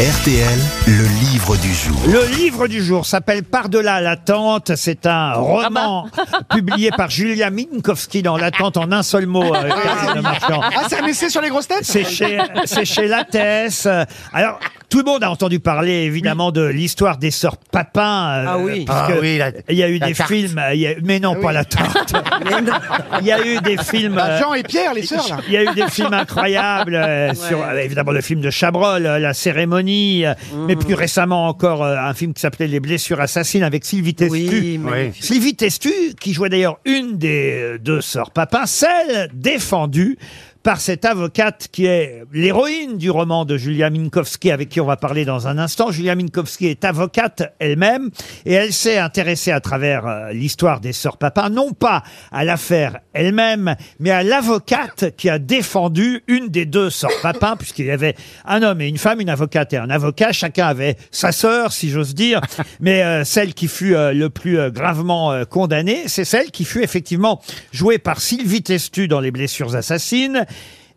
RTL, le livre du jour. Le livre du jour s'appelle Par-delà l'attente. C'est un roman publié par Julia Minkowski dans l'attente en un seul mot. euh, Karine Marchand. Ah, c'est un essai sur les grosses têtes C'est chez, c'est chez Lattès. Alors, tout le monde a entendu parler, évidemment, de l'histoire des sœurs Papin. euh, Ah oui. parce Ah que oui, la- il y a eu la des tarte. films, il y a- mais non, pas la tarte. Il y a eu des films. Bah, euh, Jean et Pierre, les sœurs, là. il y a eu des films incroyables euh, sur euh, évidemment le film de Chabrol, euh, la cérémonie, euh, mais plus récemment encore euh, un film qui s'appelait Les blessures assassines avec Sylvie Testu. Oui, magnifique. Sylvie Testu, qui jouait d'ailleurs une des euh, deux sœurs Papin, celle défendue par cette avocate qui est l'héroïne du roman de Julia Minkowski, avec qui on va parler dans un instant. Julia Minkowski est avocate elle-même, et elle s'est intéressée à travers euh, l'histoire des sœurs Papin, non pas à l'affaire elle-même, mais à l'avocate qui a défendu une des deux sœurs Papin, puisqu'il y avait un homme et une femme, une avocate et un avocat. Chacun avait sa sœur, si j'ose dire, mais euh, celle qui fut euh, le plus gravement condamnée, c'est celle qui fut effectivement jouée par Sylvie Testu dans Les blessures assassines.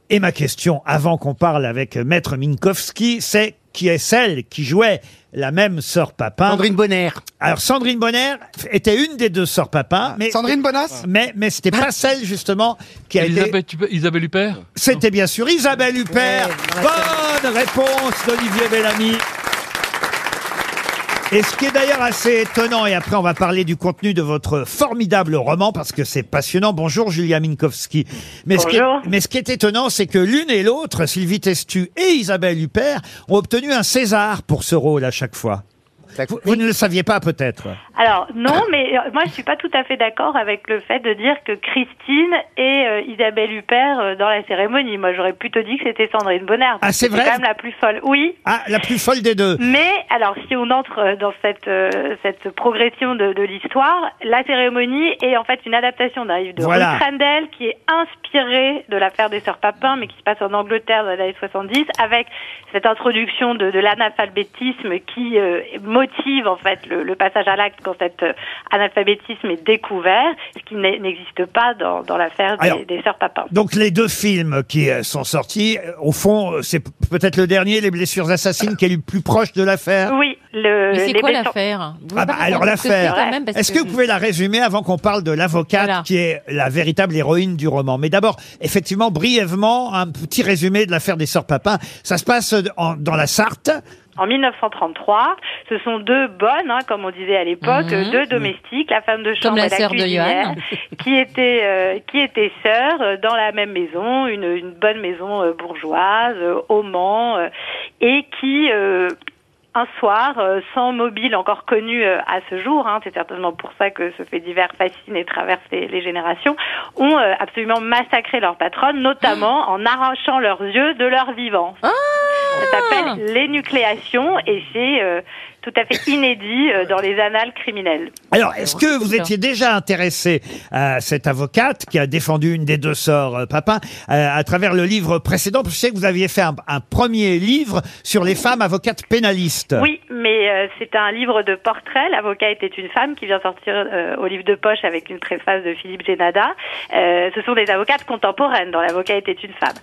Et ma question, avant qu'on parle avec Maître Minkowski, c'est qui est celle qui jouait la même sœur Papin Sandrine Bonner. Alors Sandrine Bonner était une des deux sœurs Papin, mais Sandrine Bonas mais mais c'était pas celle justement qui a été. Elisabeth, tu peux- Isabelle Huppert C'était bien sûr Isabelle Huppert. Bonne réponse d'Olivier Bellamy. Et ce qui est d'ailleurs assez étonnant, et après on va parler du contenu de votre formidable roman, parce que c'est passionnant. Bonjour Julia Minkowski. Mais, Ce qui est, Bonjour. mais ce qui est étonnant, c'est que l'une et l'autre, Sylvie Testu et Isabelle Huppert, ont obtenu un César pour ce rôle à chaque fois. Vous, vous ne le saviez pas peut-être Alors non, mais euh, moi je suis pas tout à fait d'accord avec le fait de dire que Christine et euh, Isabelle Huppert euh, dans la cérémonie. Moi j'aurais plutôt dit que c'était Sandrine Bonner. Ah, c'est vrai quand même la plus folle. Oui. Ah, la plus folle des deux. Mais alors, si on entre dans cette euh, cette progression de, de l'histoire, la cérémonie est en fait une adaptation d'un livre de Voilà. Ruth Rendell qui est inspiré de l'affaire des sœurs Papin, mais qui se passe en Angleterre dans les années 70, avec cette introduction de, de l'analphabétisme qui euh, motive en fait le, le passage à l'acte quand cet euh, analphabétisme est découvert, ce qui n'existe pas dans, dans l'affaire des, des sœurs Papin. Donc les deux films qui euh, sont sortis, euh, au fond, c'est peut-être le dernier, Les blessures assassines, qui est le plus proche de l'affaire. Oui, le, Mais c'est quoi l'affaire? Ah bah, alors l'affaire. Est-ce que vous pouvez la résumer avant qu'on parle de l'avocate Voilà. qui est la véritable héroïne du roman? Mais d'abord, effectivement, brièvement, un petit résumé de l'affaire des sœurs Papin. Ça se passe en- dans la Sarthe. En 1933, ce sont deux bonnes, hein, comme on disait à l'époque, Mhm. deux domestiques, la femme de chambre la et la sœur de cuisinière, Johan. qui étaient euh, qui étaient sœurs euh, dans la même maison, une, une bonne maison euh, bourgeoise euh, au Mans, euh, et qui euh, un soir, sans mobile encore connu à ce jour, hein, c'est certainement pour ça que ce fait divers fascine et traverse les, les générations, ont absolument massacré leur patronne, notamment en arrachant leurs yeux de leur vivant. Ça s'appelle l'énucléation et c'est euh, tout à fait inédit euh, dans les annales criminelles. Alors, est-ce que vous étiez déjà intéressé à cette avocate qui a défendu une des deux sœurs euh, Papin euh, à travers le livre précédent? Je sais que vous aviez fait un, un premier livre sur les femmes avocates pénalistes. Oui, mais euh, c'est un livre de portrait. L'avocat était une femme qui vient sortir euh, au livre de poche avec une préface de Philippe Génada. Euh, ce sont des avocates contemporaines dont l'avocat était une femme.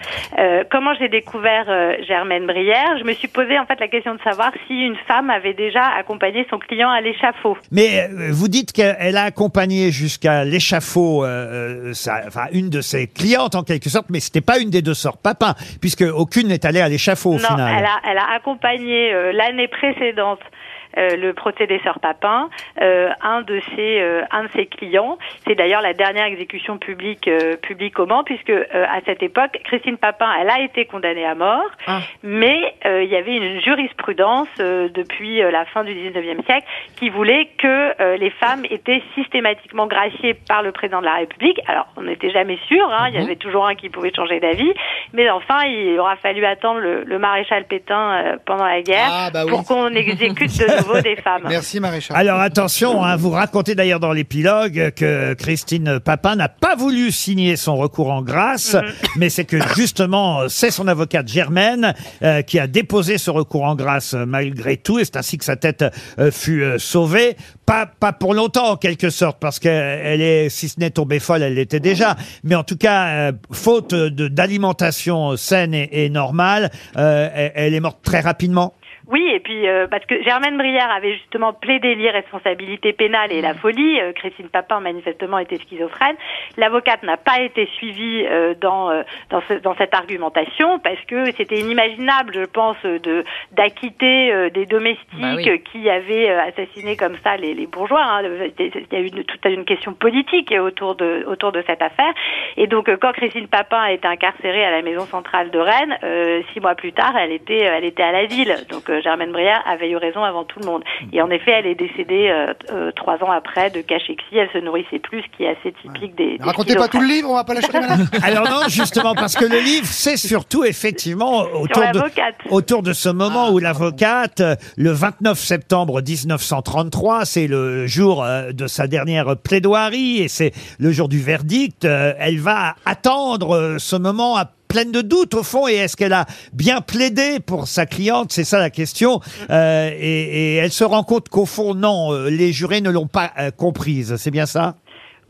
Comment j'ai découvert Germaine Brière? Je me suis posé en fait la question de savoir si une femme avait déjà accompagné son client à l'échafaud. Mais vous dites qu'elle a accompagné jusqu'à l'échafaud, euh, enfin une de ses clientes en quelque sorte, mais c'était pas une des deux sœurs Papin, puisque aucune n'est allée à l'échafaud au non, final. elle a, elle a accompagné euh, l'année précédente animals euh, le procès des sœurs Papin, euh, un de ses euh, un de ses clients. C'est d'ailleurs la dernière exécution publique euh, publique au Mans, puisque euh, à cette époque, Christine Papin, elle a été condamnée à mort, Ah. mais euh, il y avait une jurisprudence euh, depuis la fin du 19e siècle qui voulait que euh, les femmes étaient systématiquement graciées par le président de la République. Alors, on n'était jamais sûr, hein, il y avait toujours un qui pouvait changer d'avis, mais enfin, il aura fallu attendre le, le maréchal Pétain euh, pendant la guerre Ah, bah oui. pour qu'on exécute de nouveau des femmes. Merci, Maréchal. Alors attention, hein, vous racontez d'ailleurs dans l'épilogue que Christine Papin n'a pas voulu signer son recours en grâce, mais c'est que justement c'est son avocate Germaine euh, qui a déposé ce recours en grâce euh, malgré tout, et c'est ainsi que sa tête euh, fut euh, sauvée. Pas, pas pour longtemps en quelque sorte, parce qu'elle est, si ce n'est tombée folle, elle l'était déjà, mais en tout cas, euh, faute de- d'alimentation saine et, et normale, euh, elle, elle est morte très rapidement. Oui, et puis euh, parce que Germaine Brière avait justement plaidé l'irresponsabilité pénale et la folie. euh, Christine Papin manifestement était schizophrène. L'avocate n'a pas été suivie euh, dans euh, dans, ce- dans cette argumentation parce que c'était inimaginable, je pense, de d'acquitter euh, des domestiques Bah oui. qui avaient euh, assassiné comme ça les, les bourgeois. hein. Il y a eu une, toute une question politique autour de autour de cette affaire. Et donc quand Christine Papin a été incarcérée à la maison centrale de Rennes, euh, six mois plus tard, elle était elle était à l'asile. Donc Germaine Brière avait eu raison avant tout le monde. Et en effet, elle est décédée euh, euh, trois ans après de cachexie. Elle se nourrissait plus, ce qui est assez typique des. des Racontez pas tout le livre, on va pas l'acheter, madame. Alors non, justement, parce que le livre, c'est surtout effectivement autour de, l'avocate. autour de ce moment où l'avocate, euh, le 29 septembre 1933, c'est le jour euh, de sa dernière plaidoirie et c'est le jour du verdict, euh, elle va attendre euh, ce moment à pleine de doutes au fond et est-ce qu'elle a bien plaidé pour sa cliente? C'est ça la question. Euh, et, et elle se rend compte qu'au fond non euh, les jurés ne l'ont pas euh, comprise. C'est bien ça?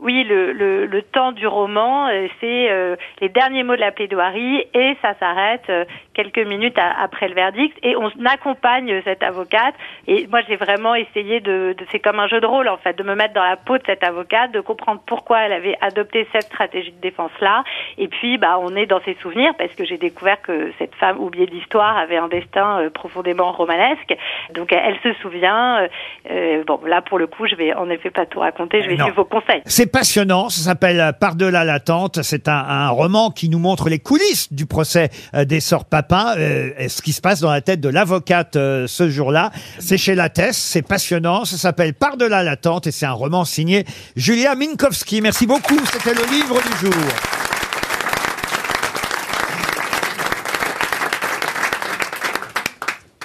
Oui, le, le, le temps du roman, euh, c'est euh, les derniers mots de la plaidoirie et ça s'arrête euh, quelques minutes après le verdict et on accompagne cette avocate. Et moi, j'ai vraiment essayé de, de c'est comme un jeu de rôle en fait, de me mettre dans la peau de cette avocate, de comprendre pourquoi elle avait adopté cette stratégie de défense là. Et puis, bah, on est dans ses souvenirs parce que j'ai découvert que cette femme oubliée de l'histoire avait un destin euh, profondément romanesque. Donc, elle, elle se souvient. euh, euh, bon, là, pour le coup, je vais en effet pas tout raconter. Je vais Non. suivre vos conseils. Passionnant, ça s'appelle Par-delà l'attente. C'est un, un roman qui nous montre les coulisses du procès euh, des sœurs Papin, euh, et ce qui se passe dans la tête de l'avocate euh, ce jour-là. C'est chez Lattès, c'est passionnant, ça s'appelle Par-delà l'attente et c'est un roman signé Julia Minkowski. Merci beaucoup, c'était le livre du jour.